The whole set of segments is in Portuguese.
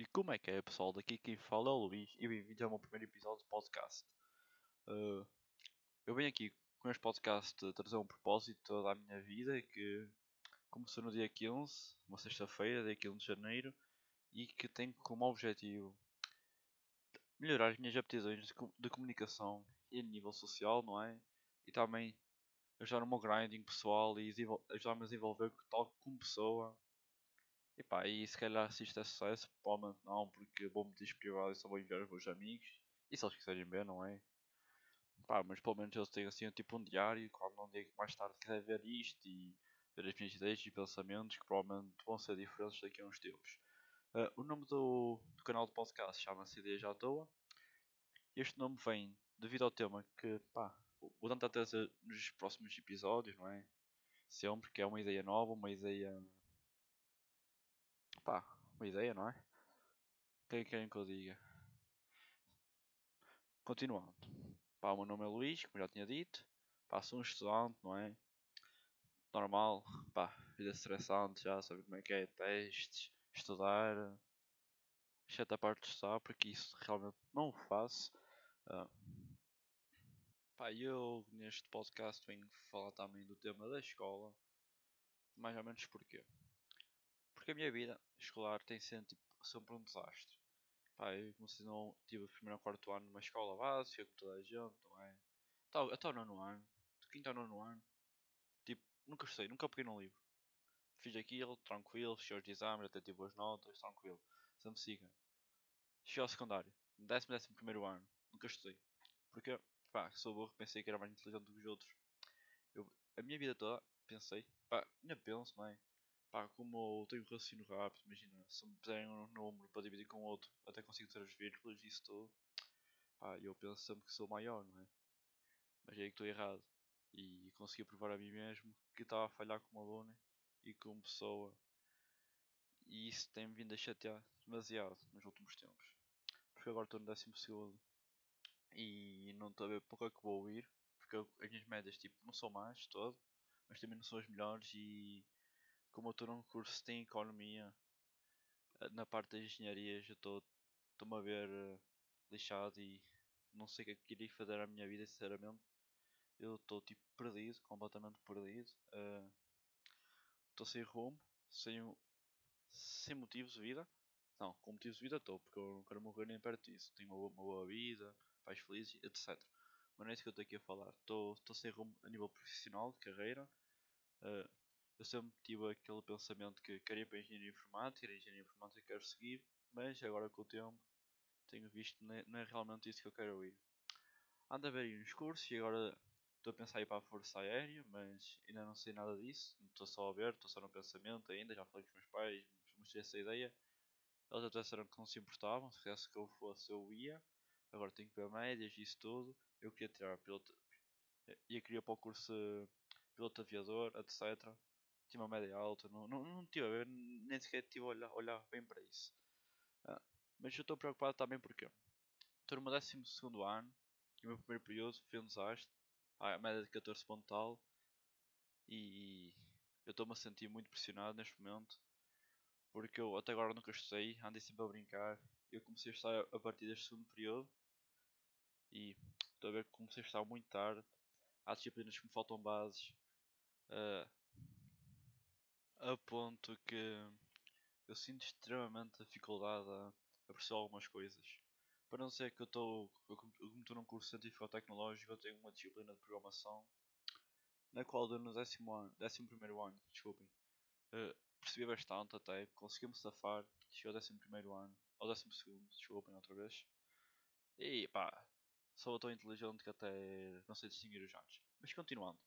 E como é que é, pessoal? Daqui quem fala é o Luís e bem-vindos ao meu primeiro episódio de podcast. Uh, eu venho aqui com este podcast trazer um propósito da minha vida que começou no dia 15, uma sexta-feira, dia 15 de janeiro, e que tem como objetivo melhorar as minhas aptidões de comunicação e a nível social, não é? E também ajudar o meu grinding pessoal e ajudar-me a desenvolver tal como pessoa e pá, e se calhar se isto é sucesso, provavelmente não, porque vou-me desprivar e só vou enviar os meus amigos. E se eles quiserem ver, não é? Pá, mas pelo menos eles têm assim tipo um diário, quando um dia mais tarde quiser ver isto e ver as minhas ideias e pensamentos, que provavelmente vão ser diferentes daqui a uns tempos. Uh, o nome do, do canal de podcast chama-se Ideias à Toa. Este nome vem devido ao tema que, pá, vou tentar trazer nos próximos episódios, não é? Sempre que é uma ideia nova, uma ideia uma ideia, não é? Quem querem que eu diga? Continuando. Pá, o meu nome é Luís, como já tinha dito. Pá, sou um estudante, não é? Normal. Pá, vida estressante já, sabe como é que é? Testes, estudar. Exceto a parte de estudar, porque isso realmente não o faço. Uh, pá, eu neste podcast venho falar também do tema da escola. Mais ou menos porquê? Porque a minha vida escolar tem sido tipo, sempre um desastre. Pá, eu comecei não tive o primeiro ou quarto ano numa escola básica, com toda a gente, não é? Até, até o nono ano, de quinto ao nono ano, tipo, nunca sei, nunca peguei num livro. Fiz aquilo, tranquilo, fiz os exames, até tive boas notas, tranquilo. Sempre siga. Cheguei ao secundário, décimo, décimo primeiro ano, nunca estudei. Porque, pá, sou burro, pensei que era mais inteligente do que os outros. Eu, a minha vida toda, pensei, pá, ainda penso, não é? Pá, como eu tenho raciocínio rápido, imagina, se me puserem um número para dividir com outro, até consigo ter as vírgulas e isso tudo. Pá, eu penso sempre que sou maior, não é? Mas é aí que estou errado. E consegui provar a mim mesmo que estava a falhar como aluno e como pessoa. E isso tem-me vindo a chatear demasiado nos últimos tempos. Porque agora estou no décimo segundo e não estou a ver pouco é que vou ir. Porque as minhas médias tipo, não são mais todo, mas também não são as melhores e como eu estou num curso de economia, eh, na parte da engenharia já estou-me a ver uh, lixado e não sei o que é que iria fazer a minha vida, sinceramente. Eu estou tipo perdido, completamente perdido. Estou uh, sem rumo, sem, sem motivos de vida. Não, com motivos de vida estou, porque eu não quero morrer nem perto disso. Tenho uma boa, uma boa vida, pais felizes, etc. Mas não é isso que eu estou aqui a falar. Estou sem rumo a nível profissional, de carreira. Uh, eu sempre tive aquele pensamento que queria para engenharia informática, era engenharia informática que quero seguir, mas agora com o tempo tenho visto que não é realmente isso que eu quero ir. Ando a ver aí uns cursos e agora estou a pensar em ir para a Força Aérea, mas ainda não sei nada disso, estou só a ver, estou só no pensamento ainda, já falei com os meus pais, mostrei essa ideia. Eles até disseram que não se importavam, se quisesse que eu fosse eu ia, agora tenho que ver médias e isso tudo. Eu queria tirar piloto, ia queria para o curso piloto aviador, etc tinha uma média alta, não, não, não tive a ver, nem sequer tive a olhar, olhar bem para isso. Ah, mas eu estou preocupado também porque estou no meu 12 ano e o meu primeiro período foi um desastre, a média de 14 ponto tal, e eu estou-me a sentir muito pressionado neste momento porque eu até agora nunca estudei, andei sempre a brincar. Eu comecei a estar a partir deste segundo período e estou a ver que comecei a estar muito tarde. Há disciplinas que me faltam bases. Uh, a ponto que eu sinto extremamente dificuldade a, perceber algumas coisas. Para não ser que eu estou, como estou num curso científico tecnológico, eu tenho uma disciplina de programação na qual eu no décimo ano, décimo primeiro ano, desculpem, uh, percebi bastante até, consegui-me safar, cheguei ao décimo primeiro ano, ao décimo segundo, desculpem outra vez. E pá, sou tão inteligente que até não sei distinguir os anos. Mas continuando.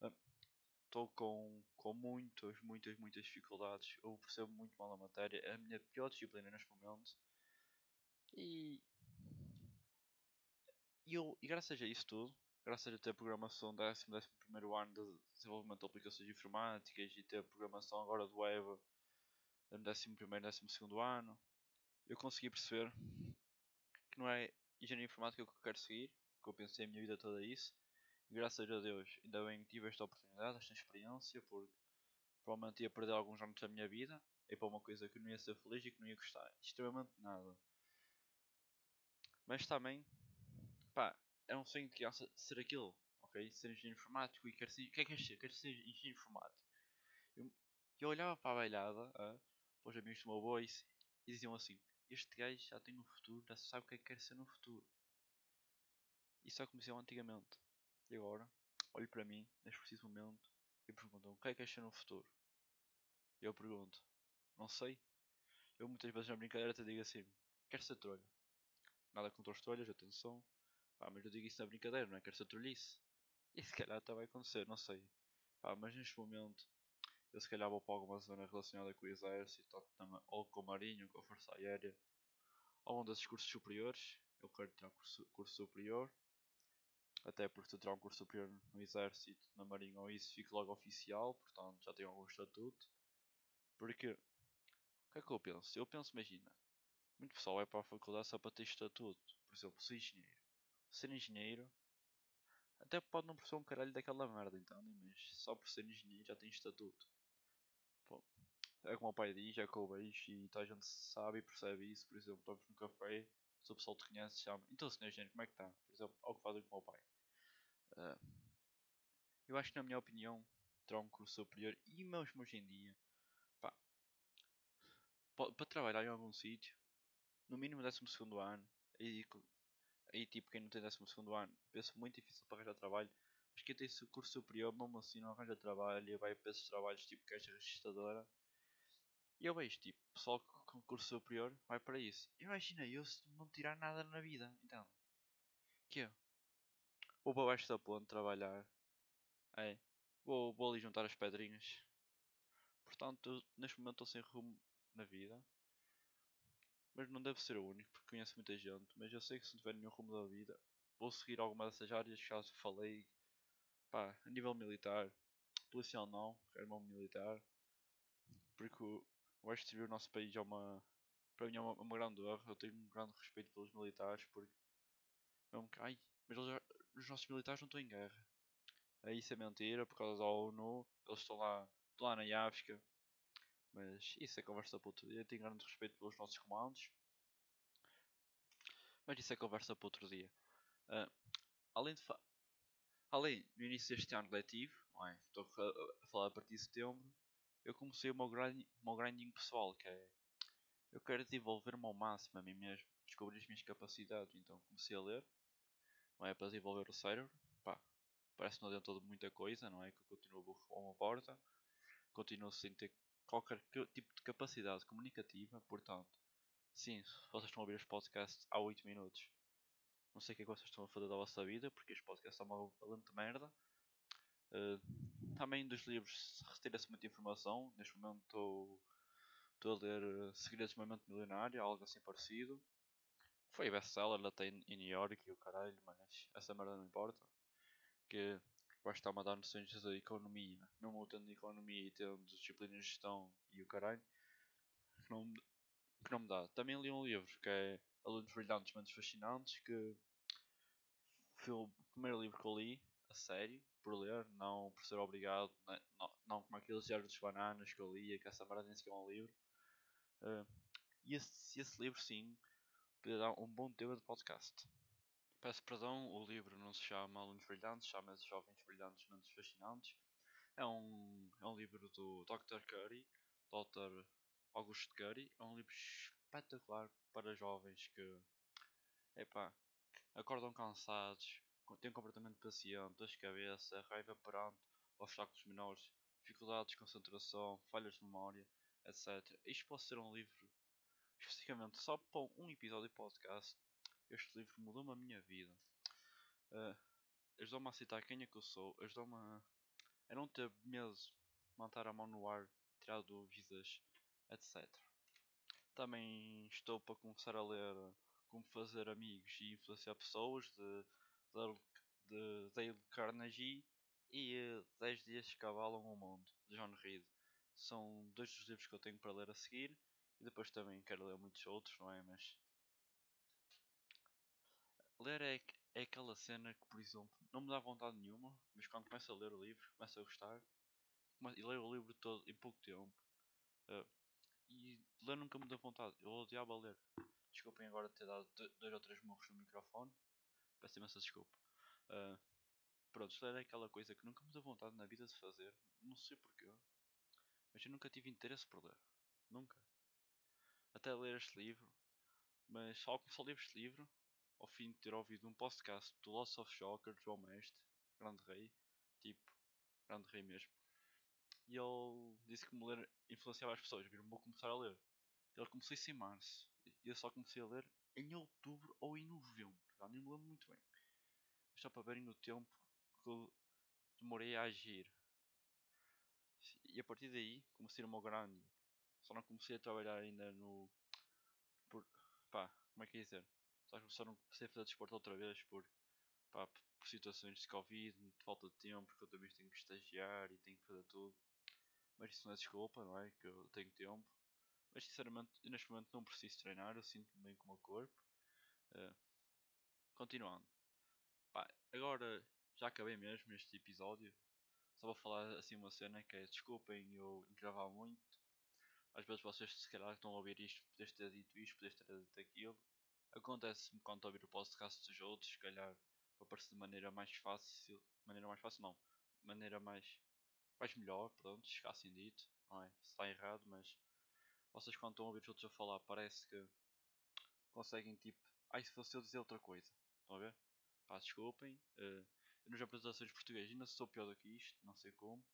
Uh, estou com, com muitas, muitas, muitas dificuldades. Eu percebo muito mal a matéria. É a minha pior disciplina neste momento. E, e, eu, e graças a isso tudo, graças a ter programação décimo, décimo primeiro ano de desenvolvimento de aplicações informáticas e ter programação agora de web no décimo primeiro, décimo segundo ano, eu consegui perceber que não é engenharia informática que eu quero seguir, que eu pensei a minha vida toda isso, graças a Deus, ainda bem que tive esta oportunidade, esta experiência, porque provavelmente ia perder alguns anos da minha vida, é para uma coisa que não ia ser feliz e que não ia gostar. Extremamente nada. Mas também, pá, é um sonho de criança ser aquilo, ok? Ser engenheiro informático e quer ser. O que é que queres ser? Queres ser engenheiro informático. Eu, eu olhava para a ah, para os amigos do meu avô e, e diziam assim: Este gajo já tem um futuro, já sabe o que é que quer ser no futuro. É como diziam antigamente. E agora, olho para mim, neste preciso momento, e perguntam: O que é que queres ser no futuro? E eu pergunto: Não sei. Eu muitas vezes na brincadeira te digo assim: Quero ser trolha. Nada contra os trolhas, atenção. Pá, mas eu digo isso na brincadeira, não é? Quero ser trolhice. E se calhar até vai acontecer, não sei. Pá, mas neste momento eu se calhar vou para alguma zona relacionada com o exército, ou com o marinho, com a força aérea, ou um desses cursos superiores. Eu quero tirar curso, curso superior. Até porque se tirar um curso superior no exército, na marinha ou isso, fico logo oficial, portanto já tenho algum estatuto. Porque, o que é que eu penso? Eu penso, imagina, muito pessoal é para a faculdade só para ter estatuto. Por exemplo, ser engenheiro. Ser engenheiro, até pode não perceber um caralho daquela merda, então, mas só por ser engenheiro já tem estatuto. Pô, é como o pai diz, é que eu vejo e toda a gente sabe e percebe isso. Por exemplo, estamos no café, se o pessoal te conhece, chama. Então, senhor engenheiro, como é que está? Por exemplo, ao que fazem com o meu pai. Uh, eu acho que, na minha opinião, terá um curso superior e mesmo hoje em dia, pá, para trabalhar em algum sítio, no mínimo 12 ano, e aí tipo quem não tem 12 ano, penso muito difícil para arranjar trabalho, mas quem tem curso superior, mesmo assim não arranja trabalho e vai para esses trabalhos tipo caixa registradora. E eu vejo tipo, pessoal com curso superior vai para isso. Imagina eu se não tirar nada na vida, então. Que é? Vou para baixo da ponte trabalhar. É. Vou, vou ali juntar as pedrinhas. Portanto, neste momento estou sem rumo na vida. Mas não deve ser o único, porque conheço muita gente. Mas eu sei que se não tiver nenhum rumo da vida, vou seguir alguma dessas áreas que já falei. Pá, a nível militar, policial não, quero um militar. Porque eu acho que servir o nosso país é uma. Para mim é uma, uma grande honra. Eu tenho um grande respeito pelos militares, porque. Mesmo que. Ai, mas eles, os nossos militares não estão em guerra. É, isso é mentira, por causa da ONU. Eles estão lá, estão lá na África. Mas isso é conversa para outro dia. Tenho grande respeito pelos nossos comandos. Mas isso é conversa para outro dia. Uh, além de além no início deste ano letivo, não é? estou a, falar a partir de setembro, eu comecei o meu, grind, o meu grinding pessoal, que é eu quero desenvolver-me ao máximo a mim mesmo, descobrir as minhas capacidades, então comecei a ler, não é para desenvolver o cérebro, pá, parece que não adiantou muita coisa, não é? Que eu continuo burro a uma porta, continuo sem ter qualquer tipo de capacidade comunicativa, portanto, sim, vocês estão a ouvir os podcasts há 8 minutos, não sei o que é que vocês estão a fazer da vossa vida, porque este podcast é uma valente merda. Uh, também dos livros retira-se muita informação. Neste momento estou, a ler uh, Segredos de uma Mente Milionária, algo assim parecido. Foi best-seller até em New York e o caralho, mas essa merda não importa. Que a dar noções da economia, mesmo tendo economia e tendo disciplina de gestão e o caralho, que não, que não me dá. Também li um livro que é Alunos Brilhantes, Mentes Fascinantes, que foi o primeiro livro que eu li, a sério, por ler, não por ser obrigado, né, não, não como aqueles diários dos bananas que eu lia, que essa merda nem sequer é um livro. Uh, e esse, esse livro, sim, podia dar um bom tema de podcast. Peço perdão, o livro não se chama Alunos Brilhantes, chama-se Jovens Brilhantes Mentes Fascinantes. É um, é um livro do Dr. Curry, Dr. Augusto Curry. É um livro espetacular para jovens que, epá, acordam cansados, um comportamento paciente, dor de cabeça, raiva perante obstáculos menores, dificuldades de concentração, falhas de memória, etc. Isto pode ser um livro especificamente só para um episódio de podcast. Este livro mudou-me a minha vida. Uh, ajudou-me a aceitar quem é que eu sou, ajudou-me a, a não ter medo manter a mão no ar, tirar dúvidas, etc. Também estou para começar a ler Como Fazer Amigos e Influenciar Pessoas de, de, Dale Carnegie e 10 uh, Dias que Cavalam o Mundo de John Reed. São dois dos livros que eu tenho para ler a seguir e depois também quero ler muitos outros, não é? Mas ler é, é aquela cena que, por exemplo, não me dá vontade nenhuma, mas quando começo a ler o livro, começo a gostar e leio o livro todo em pouco tempo. Uh, E ler nunca me deu vontade. Eu odiava ler. Desculpem agora ter dado dois ou três morros no microfone. Peço imensa desculpa. Uh, pronto, ler é aquela coisa que nunca me deu vontade na vida de fazer. Não sei porquê. Mas eu nunca tive interesse por ler. Nunca. Até ler este livro. Mas só só li este livro ao fim de ter ouvido um podcast do Lost of Shocker, João Mestre, grande rei, tipo, grande rei mesmo. E ele disse que me ler influenciava as pessoas, viram, vou começar a ler. Ele começou isso em março, e eu só comecei a ler em outubro ou em novembro, já nem me lembro muito bem. Mas só para verem o tempo que eu demorei a agir. E a partir daí comecei o meu grande. Só não comecei a trabalhar ainda no. Por. pá, como é que é dizer? Só não comecei a fazer desporto outra vez por. pá, por situações de Covid, de falta de tempo, porque eu também tenho que estagiar e tenho que fazer tudo. Mas isso não é desculpa, não é? Que eu tenho tempo. Mas sinceramente, neste momento não preciso treinar, eu sinto-me bem com o meu corpo. Uh, continuando. Pá, agora já acabei mesmo este episódio. Só vou falar assim uma cena que é desculpem eu gravar muito. Às vezes vocês se calhar estão a ouvir isto, podes ter dito isto, podes ter dito aquilo. Acontece-me quando ouvir o podcast dos outros, se calhar para parecer de maneira mais fácil. Maneira mais fácil não. Maneira mais. mais melhor, pronto, se assim dito. Não é? Está errado, mas vocês quando estão a ouvir os outros a falar parece que conseguem tipo. Ai se fosse eu dizer outra coisa. Estão a ver? Pá, desculpem. Uh, eu apresentações portuguesas ainda sou pior do que isto, não sei como.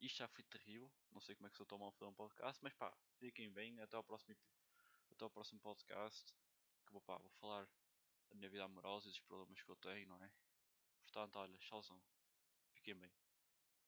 Isto já foi terrível, não sei como é que sou tão mal fazer um podcast, mas pá, fiquem bem, até ao próximo, até ao próximo podcast. Que pá, vou falar da minha vida amorosa e dos problemas que eu tenho, não é? Portanto, olha, tchauzão. Fiquem bem.